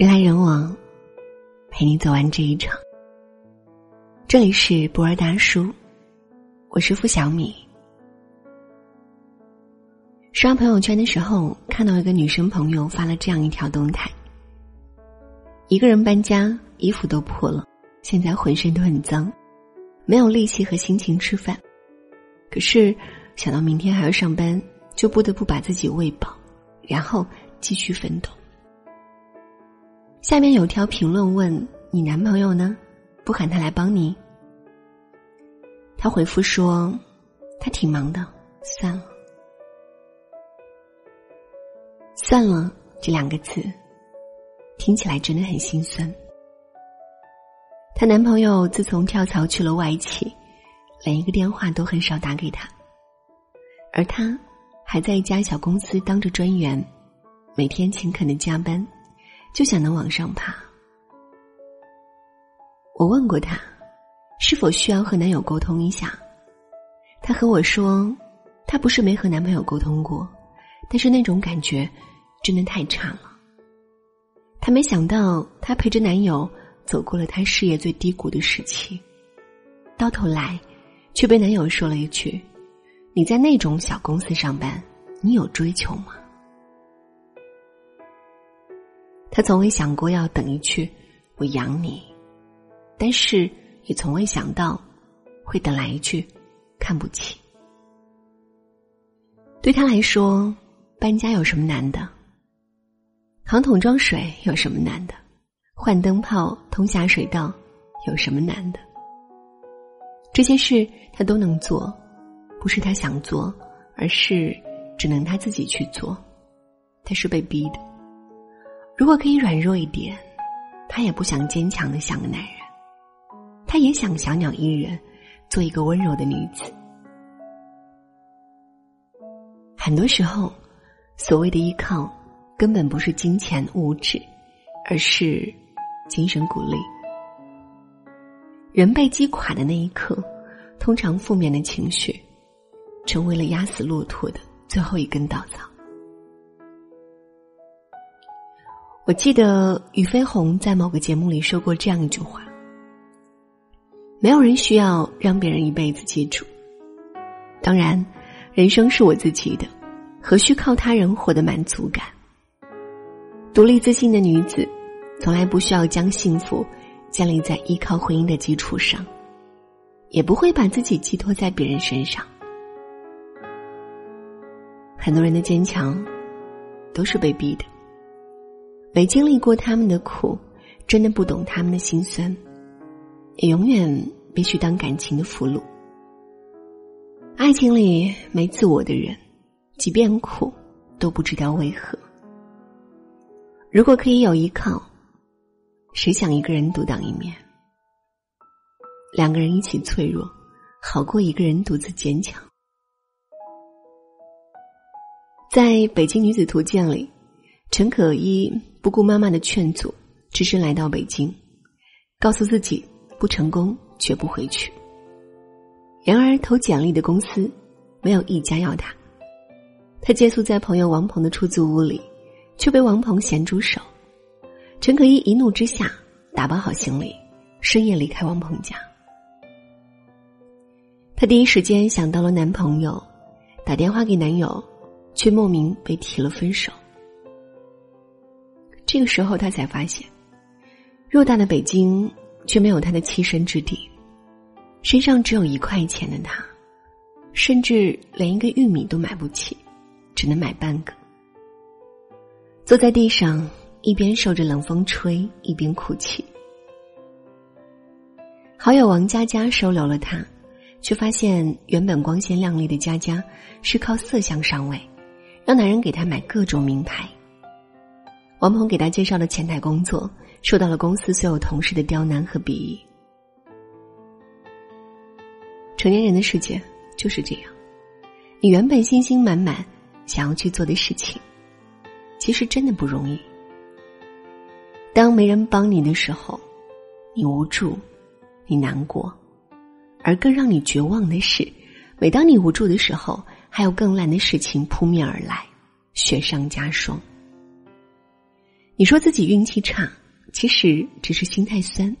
人来人往，陪你走完这一场。这里是博尔大叔，我是付小米。刷朋友圈的时候，看到一个女生朋友发了这样一条动态：一个人搬家，衣服都破了，现在浑身都很脏，没有力气和心情吃饭。可是想到明天还要上班，就不得不把自己喂饱，然后继续奋斗。下面有条评论问：“你男朋友呢？不喊他来帮你？”他回复说：“他挺忙的，算了。”算了这两个字，听起来真的很心酸。她男朋友自从跳槽去了外企，连一个电话都很少打给她，而她还在一家小公司当着专员，每天勤恳的加班。就想能往上爬。我问过他，是否需要和男友沟通一下？他和我说，他不是没和男朋友沟通过，但是那种感觉真的太差了。他没想到，他陪着男友走过了他事业最低谷的时期，到头来却被男友说了一句：“你在那种小公司上班，你有追求吗？”他从未想过要等一句“我养你”，但是也从未想到会等来一句“看不起”。对他来说，搬家有什么难的？扛桶装水有什么难的？换灯泡、通下水道有什么难的？这些事他都能做，不是他想做，而是只能他自己去做。他是被逼的。如果可以软弱一点，他也不想坚强的像个男人，他也想小鸟依人，做一个温柔的女子。很多时候，所谓的依靠，根本不是金钱物质，而是精神鼓励。人被击垮的那一刻，通常负面的情绪，成为了压死骆驼的最后一根稻草。我记得俞飞鸿在某个节目里说过这样一句话：“没有人需要让别人一辈子记住。当然，人生是我自己的，何须靠他人获得满足感？独立自信的女子，从来不需要将幸福建立在依靠婚姻的基础上，也不会把自己寄托在别人身上。很多人的坚强，都是被逼的。”没经历过他们的苦，真的不懂他们的心酸，也永远必须当感情的俘虏。爱情里没自我的人，即便苦，都不知道为何。如果可以有依靠，谁想一个人独当一面？两个人一起脆弱，好过一个人独自坚强。在北京女子图鉴里，陈可依。不顾妈妈的劝阻，只身来到北京，告诉自己不成功绝不回去。然而投简历的公司没有一家要他。他借宿在朋友王鹏的出租屋里，却被王鹏咸猪手。陈可依一怒之下打包好行李，深夜离开王鹏家。她第一时间想到了男朋友，打电话给男友，却莫名被提了分手。这个时候，他才发现，偌大的北京却没有他的栖身之地，身上只有一块钱的他，甚至连一个玉米都买不起，只能买半个。坐在地上，一边受着冷风吹，一边哭泣。好友王佳佳收留了他，却发现原本光鲜亮丽的佳佳是靠色相上位，让男人给她买各种名牌。王鹏给他介绍了前台工作，受到了公司所有同事的刁难和鄙夷。成年人的世界就是这样，你原本信心满满想要去做的事情，其实真的不容易。当没人帮你的时候，你无助，你难过，而更让你绝望的是，每当你无助的时候，还有更烂的事情扑面而来，雪上加霜。你说自己运气差，其实只是心太酸。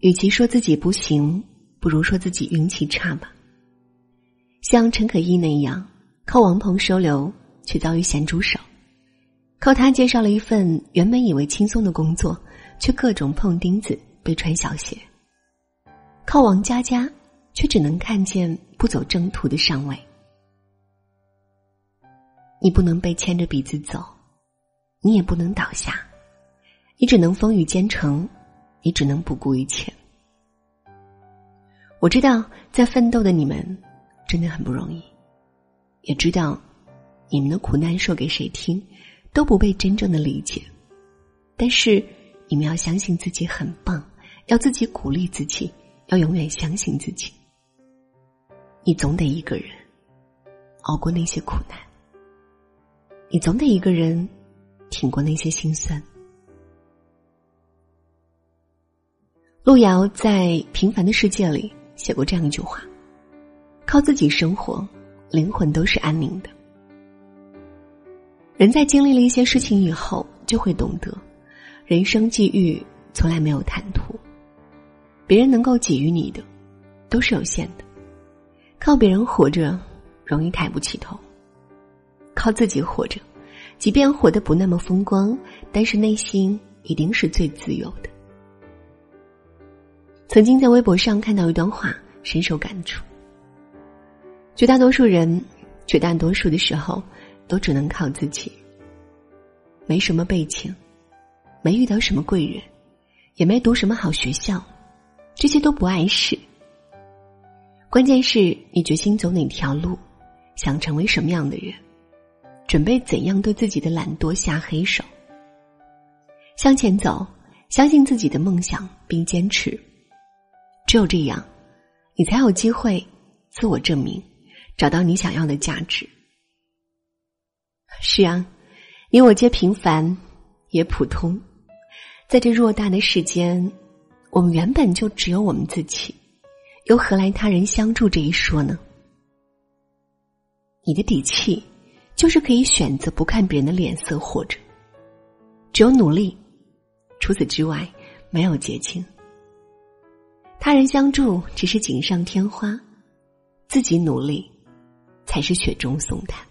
与其说自己不行，不如说自己运气差吧。像陈可意那样，靠王鹏收留，却遭遇咸猪手；靠他介绍了一份原本以为轻松的工作，却各种碰钉子，被穿小鞋；靠王佳佳，却只能看见不走正途的上位。你不能被牵着鼻子走，你也不能倒下，你只能风雨兼程。你只能不顾一切。我知道，在奋斗的你们真的很不容易，也知道你们的苦难说给谁听都不被真正的理解。但是，你们要相信自己很棒，要自己鼓励自己，要永远相信自己。你总得一个人熬过那些苦难，你总得一个人挺过那些心酸。路遥在《平凡的世界》里写过这样一句话：“靠自己生活，灵魂都是安宁的。”人在经历了一些事情以后，就会懂得，人生际遇从来没有坦途，别人能够给予你的，都是有限的。靠别人活着，容易抬不起头；靠自己活着，即便活得不那么风光，但是内心一定是最自由的。曾经在微博上看到一段话，深受感触。绝大多数人，绝大多数的时候，都只能靠自己。没什么背景，没遇到什么贵人，也没读什么好学校，这些都不碍事。关键是你决心走哪条路，想成为什么样的人，准备怎样对自己的懒惰下黑手。向前走，相信自己的梦想，并坚持。只有这样，你才有机会自我证明，找到你想要的价值。是啊，你我皆平凡，也普通，在这偌大的世间，我们原本就只有我们自己，又何来他人相助这一说呢？你的底气，就是可以选择不看别人的脸色活着。只有努力，除此之外，没有捷径。他人相助只是锦上添花，自己努力才是雪中送炭。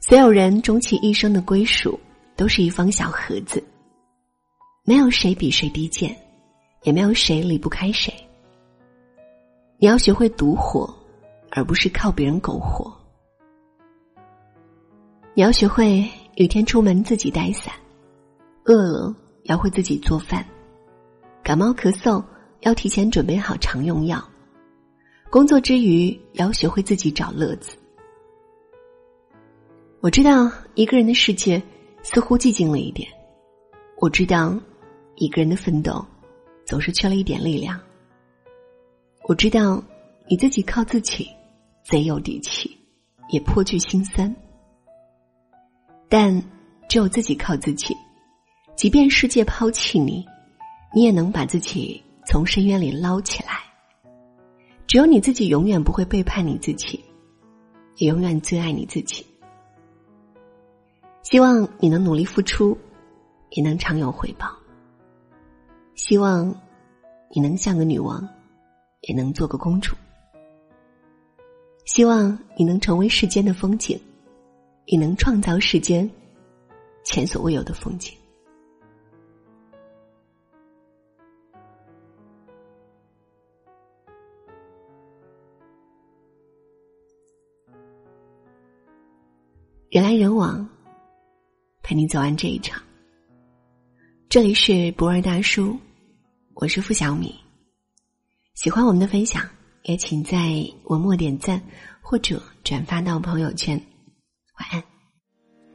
所有人终其一生的归属都是一方小盒子，没有谁比谁低贱，也没有谁离不开谁。你要学会独活，而不是靠别人苟活。你要学会雨天出门自己带伞，饿了要会自己做饭。感冒咳嗽要提前准备好常用药，工作之余要学会自己找乐子。我知道一个人的世界似乎寂静了一点，我知道一个人的奋斗总是缺了一点力量。我知道你自己靠自己贼有底气，也颇具心酸，但只有自己靠自己，即便世界抛弃你。你也能把自己从深渊里捞起来。只有你自己永远不会背叛你自己，也永远最爱你自己。希望你能努力付出，也能常有回报。希望你能像个女王，也能做个公主。希望你能成为世间的风景，也能创造世间前所未有的风景。人来人往，陪你走完这一场。这里是不二大叔，我是付小米。喜欢我们的分享，也请在文末点赞或者转发到朋友圈。晚安。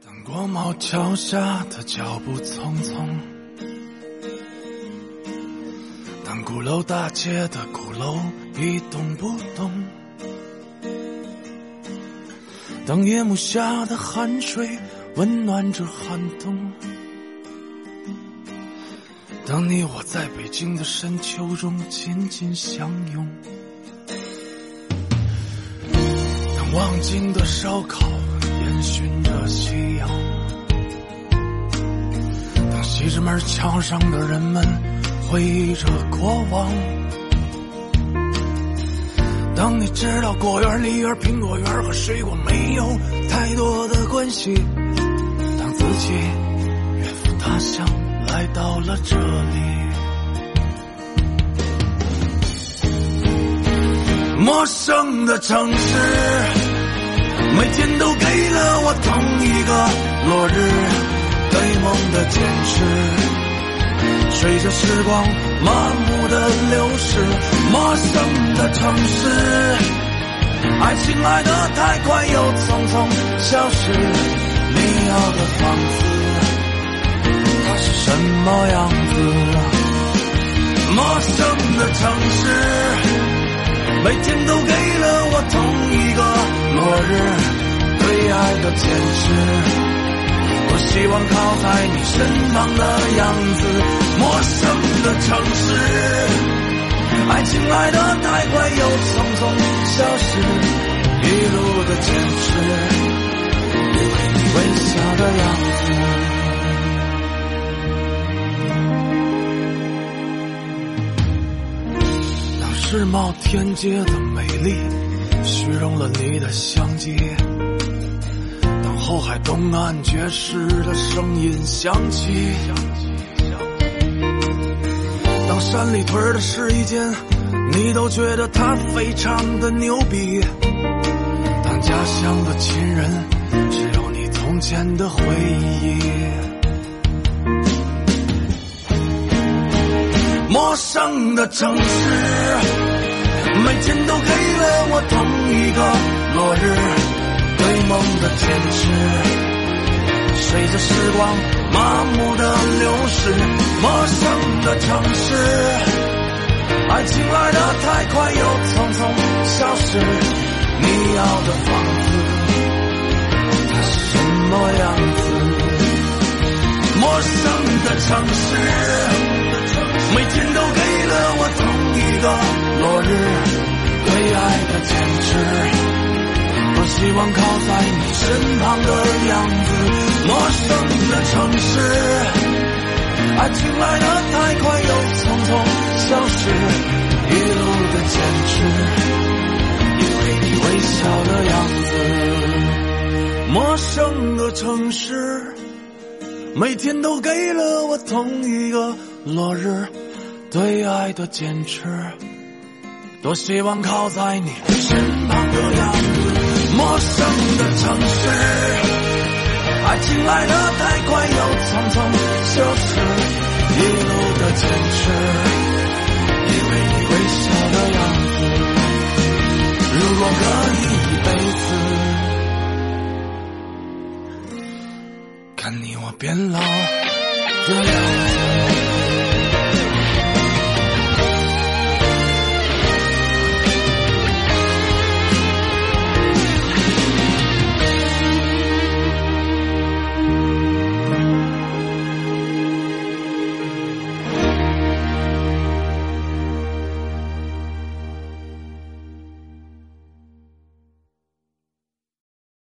当国贸桥下的脚步匆匆，当鼓楼大街的鼓楼一动不动。当夜幕下的汗水温暖着寒冬，当你我在北京的深秋中紧紧相拥，望京的烧烤烟熏着夕阳。当西直门桥上的人们回忆着过往。当你知道果园、梨园、苹果园和水果没有太多的关系，当自己远赴他乡来到了这里，陌生的城市，每天都给了我同一个落日。对梦的坚持，随着时光麻木的流逝，陌生的城市，爱情来得太快又匆匆消失。你要的房子，它是什么样子？陌生的城市，每天都给了我同一个昨日，对爱的坚持。我希望靠在你身旁的样子，陌生的城市，爱情来得太快又匆匆消失，一路的坚持，为你微笑的样子。那世贸天阶的美丽虚荣了你的相机。当后海东岸爵士的声音响起，当山里屯的试衣间，你都觉得它非常的牛逼。当家乡的亲人只有你从前的回忆，陌生的城市，每天都给了我同一个落日。对梦的坚持，随着时光麻木的流逝，陌生的城市，爱情来得太快又匆匆消失。你要的房子，它是什么样子？陌生的城市，每天都给同一个落日，对爱的坚持。多希望靠在你身旁的样子，陌生的城市，爱情来得太快又匆匆消失，一路的坚持，因为你微笑的样子。陌生的城市，每天都给了我同一个落日，对爱的坚持，多希望靠在你身旁的样子。陌生的城市，爱情来得太快又匆匆消失，一路的坚持，因为你微笑的样子。如果可以一辈子，看你我变老的样子。